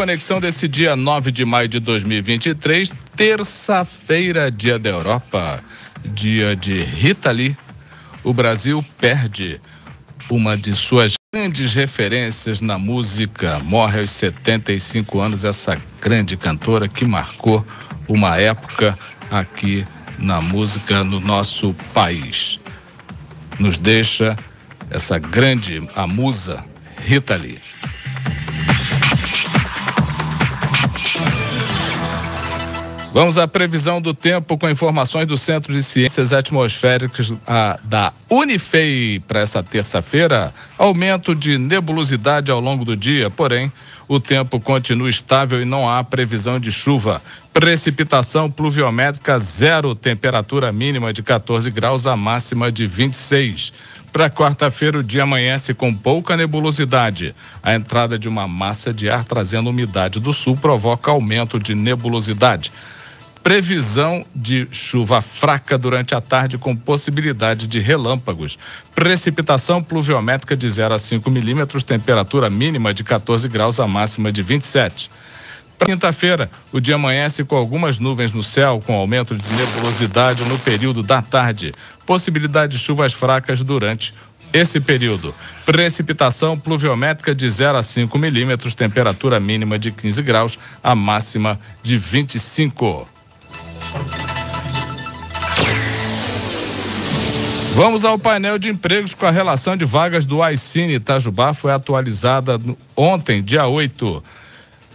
conexão desse dia 9 de maio de 2023, terça-feira, dia da Europa, dia de Rita Lee. O Brasil perde uma de suas grandes referências na música. Morre aos 75 anos essa grande cantora que marcou uma época aqui na música no nosso país. Nos deixa essa grande, a musa Rita Lee. Vamos à previsão do tempo com informações do Centro de Ciências Atmosféricas a, da Unifei para essa terça-feira. Aumento de nebulosidade ao longo do dia, porém, o tempo continua estável e não há previsão de chuva. Precipitação pluviométrica zero, temperatura mínima de 14 graus, a máxima de 26. Para quarta-feira, o dia amanhece com pouca nebulosidade. A entrada de uma massa de ar trazendo umidade do sul provoca aumento de nebulosidade. Previsão de chuva fraca durante a tarde com possibilidade de relâmpagos. Precipitação pluviométrica de 0 a 5 milímetros, temperatura mínima de 14 graus, a máxima de 27. Para quinta-feira, o dia amanhece com algumas nuvens no céu, com aumento de nebulosidade no período da tarde. Possibilidade de chuvas fracas durante esse período. Precipitação pluviométrica de 0 a 5 milímetros, temperatura mínima de 15 graus, a máxima de 25. Vamos ao painel de empregos com a relação de vagas do Aicine Itajubá. Foi atualizada ontem, dia 8.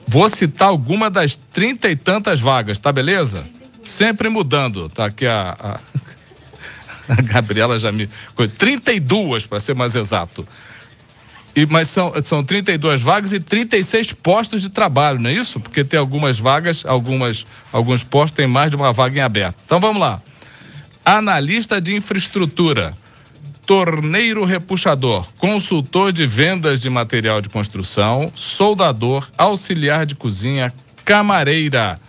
Vou citar alguma das trinta e tantas vagas, tá beleza? Sempre mudando. Tá aqui a, a, a Gabriela já me. 32, para ser mais exato. E, mas são, são 32 vagas e 36 postos de trabalho, não é isso? Porque tem algumas vagas, algumas, alguns postos têm mais de uma vaga em aberto. Então vamos lá. Analista de infraestrutura, torneiro repuxador, consultor de vendas de material de construção, soldador, auxiliar de cozinha, camareira.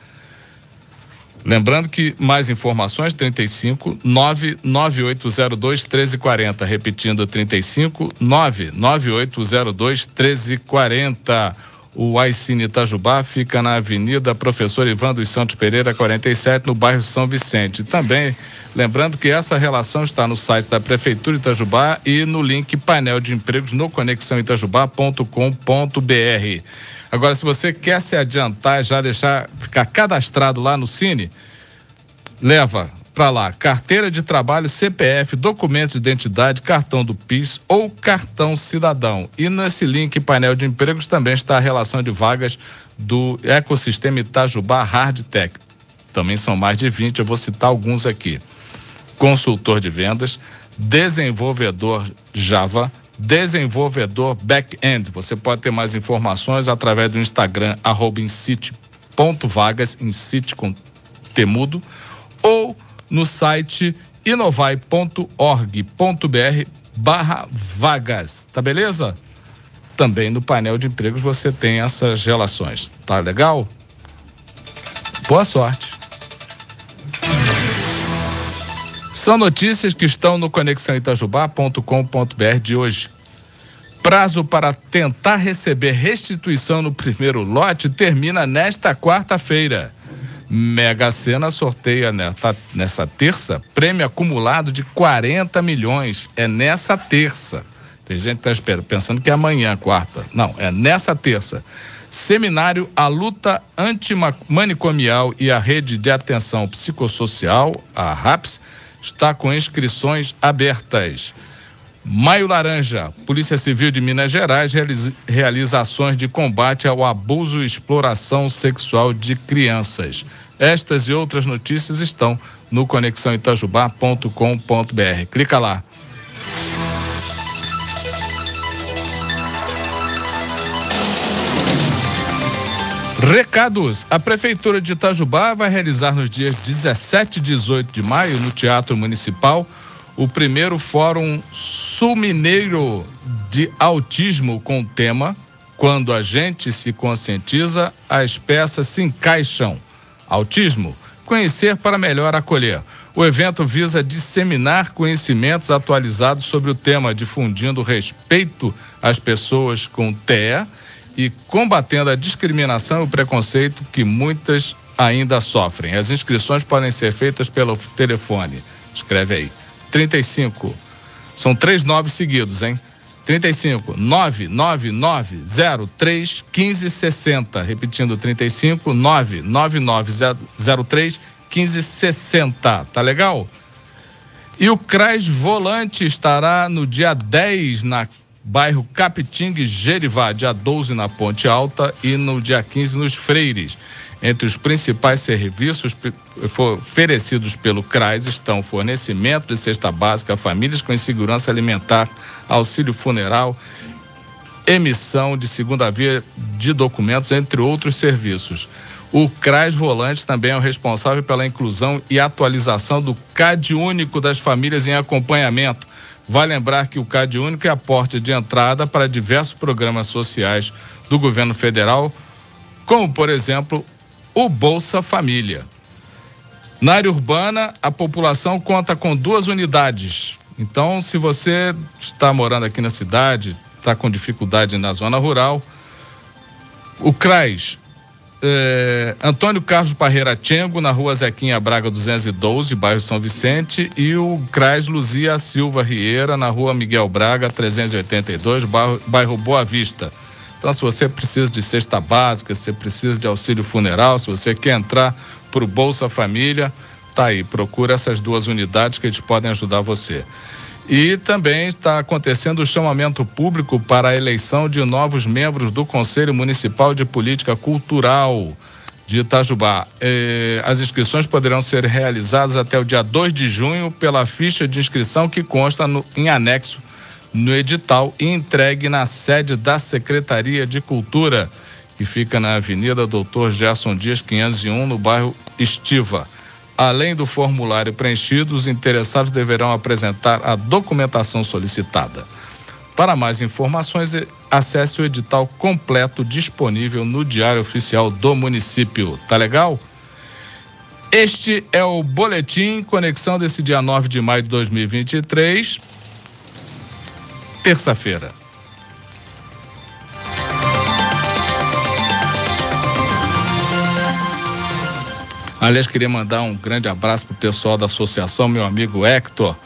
Lembrando que mais informações 35 99802 1340, repetindo 35 99802 1340. O Aicine Itajubá fica na Avenida Professor Ivan dos Santos Pereira, 47, no bairro São Vicente. Também lembrando que essa relação está no site da Prefeitura Itajubá e no link painel de empregos no conexãoitajubá.com.br. Agora, se você quer se adiantar, já deixar ficar cadastrado lá no Cine, leva para lá carteira de trabalho, CPF, documentos de identidade, cartão do PIS ou cartão cidadão. E nesse link painel de empregos também está a relação de vagas do ecossistema Itajubá Hardtech. Também são mais de 20, eu vou citar alguns aqui. Consultor de vendas, desenvolvedor Java, desenvolvedor back-end. Você pode ter mais informações através do Instagram, arroba incite.vagas, incite com temudo, ou no site inovai.org.br barra vagas, tá beleza? Também no painel de empregos você tem essas relações, tá legal? Boa sorte! São notícias que estão no conexãoitajubá.com.br de hoje. Prazo para tentar receber restituição no primeiro lote termina nesta quarta-feira. Mega Sena sorteia nessa terça prêmio acumulado de 40 milhões. É nessa terça. Tem gente que está pensando que é amanhã, quarta. Não, é nessa terça. Seminário A Luta Antimanicomial e a Rede de Atenção Psicossocial, a RAPS, está com inscrições abertas. Maio Laranja, Polícia Civil de Minas Gerais realiza ações de combate ao abuso e exploração sexual de crianças. Estas e outras notícias estão no conexãoitajubá.com.br. Clica lá. Recados. A Prefeitura de Itajubá vai realizar nos dias 17 e 18 de maio, no Teatro Municipal, o primeiro Fórum Sul-Mineiro de Autismo com o tema Quando a gente se conscientiza, as peças se encaixam. Autismo, conhecer para melhor acolher. O evento visa disseminar conhecimentos atualizados sobre o tema, difundindo respeito às pessoas com TEA e combatendo a discriminação e o preconceito que muitas ainda sofrem. As inscrições podem ser feitas pelo telefone. Escreve aí. 35. São três nove seguidos, hein? 35 99903 1560. Repetindo, 35 99903 1560. Tá legal? E o CRAS Volante estará no dia 10 na bairro Capitinga Gerivá, dia 12 na Ponte Alta e no dia 15 nos Freires. Entre os principais serviços oferecidos pelo CRAS estão fornecimento de cesta básica a famílias com insegurança alimentar, auxílio funeral, emissão de segunda via de documentos, entre outros serviços. O CRAS Volante também é o responsável pela inclusão e atualização do CAD único das famílias em acompanhamento. Vai lembrar que o CAD único é a porta de entrada para diversos programas sociais do governo federal, como, por exemplo, o Bolsa Família. Na área urbana, a população conta com duas unidades. Então, se você está morando aqui na cidade, está com dificuldade na zona rural, o CRAS é, Antônio Carlos Parreira Tchengo, na rua Zequinha Braga 212, bairro São Vicente, e o CRAS Luzia Silva Rieira, na rua Miguel Braga 382, bairro, bairro Boa Vista. Então, se você precisa de cesta básica, se precisa de auxílio funeral, se você quer entrar para o Bolsa Família, tá aí, procura essas duas unidades que eles podem ajudar você. E também está acontecendo o chamamento público para a eleição de novos membros do Conselho Municipal de Política Cultural de Itajubá. Eh, as inscrições poderão ser realizadas até o dia 2 de junho pela ficha de inscrição que consta no, em anexo no edital e entregue na sede da Secretaria de Cultura, que fica na Avenida Doutor Gerson Dias 501, no bairro Estiva. Além do formulário preenchido, os interessados deverão apresentar a documentação solicitada. Para mais informações, acesse o edital completo disponível no Diário Oficial do município. Tá legal? Este é o boletim conexão desse dia 9 de maio de 2023 terça-feira. Aliás, queria mandar um grande abraço para o pessoal da associação, meu amigo Hector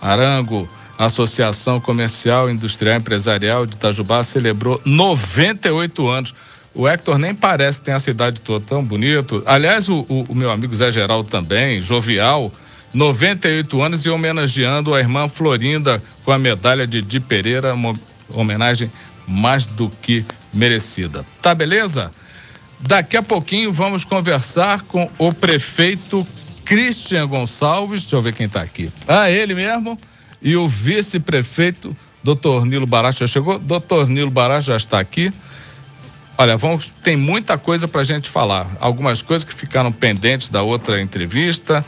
Arango, Associação Comercial, Industrial e Empresarial de Itajubá, celebrou 98 anos. O Hector nem parece que tem a cidade toda tão bonito. Aliás, o, o, o meu amigo Zé Geraldo também, jovial, 98 anos e homenageando a irmã Florinda com a medalha de Di Pereira, uma homenagem mais do que merecida. Tá beleza? Daqui a pouquinho vamos conversar com o prefeito Christian Gonçalves, deixa eu ver quem está aqui. Ah, ele mesmo, e o vice-prefeito, doutor Nilo Bará, já chegou? Doutor Nilo Bará já está aqui. Olha, vamos, tem muita coisa para a gente falar. Algumas coisas que ficaram pendentes da outra entrevista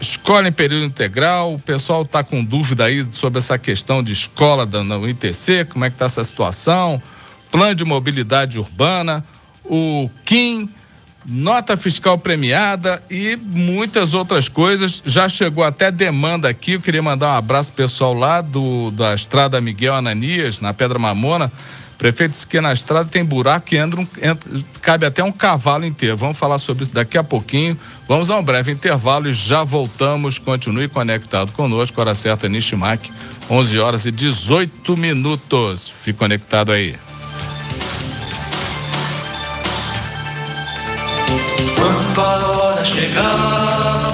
escola em período integral, o pessoal está com dúvida aí sobre essa questão de escola da, no ITC, como é que está essa situação, plano de mobilidade urbana, o KIM, nota fiscal premiada e muitas outras coisas. Já chegou até demanda aqui, eu queria mandar um abraço pessoal lá do, da Estrada Miguel Ananias, na Pedra Mamona, prefeito disse que na estrada tem buraco que entra, entra, cabe até um cavalo inteiro. Vamos falar sobre isso daqui a pouquinho. Vamos a um breve intervalo e já voltamos. Continue conectado conosco. Hora certa, Nishimaki, 11 horas e 18 minutos. Fique conectado aí. Quando a hora chegar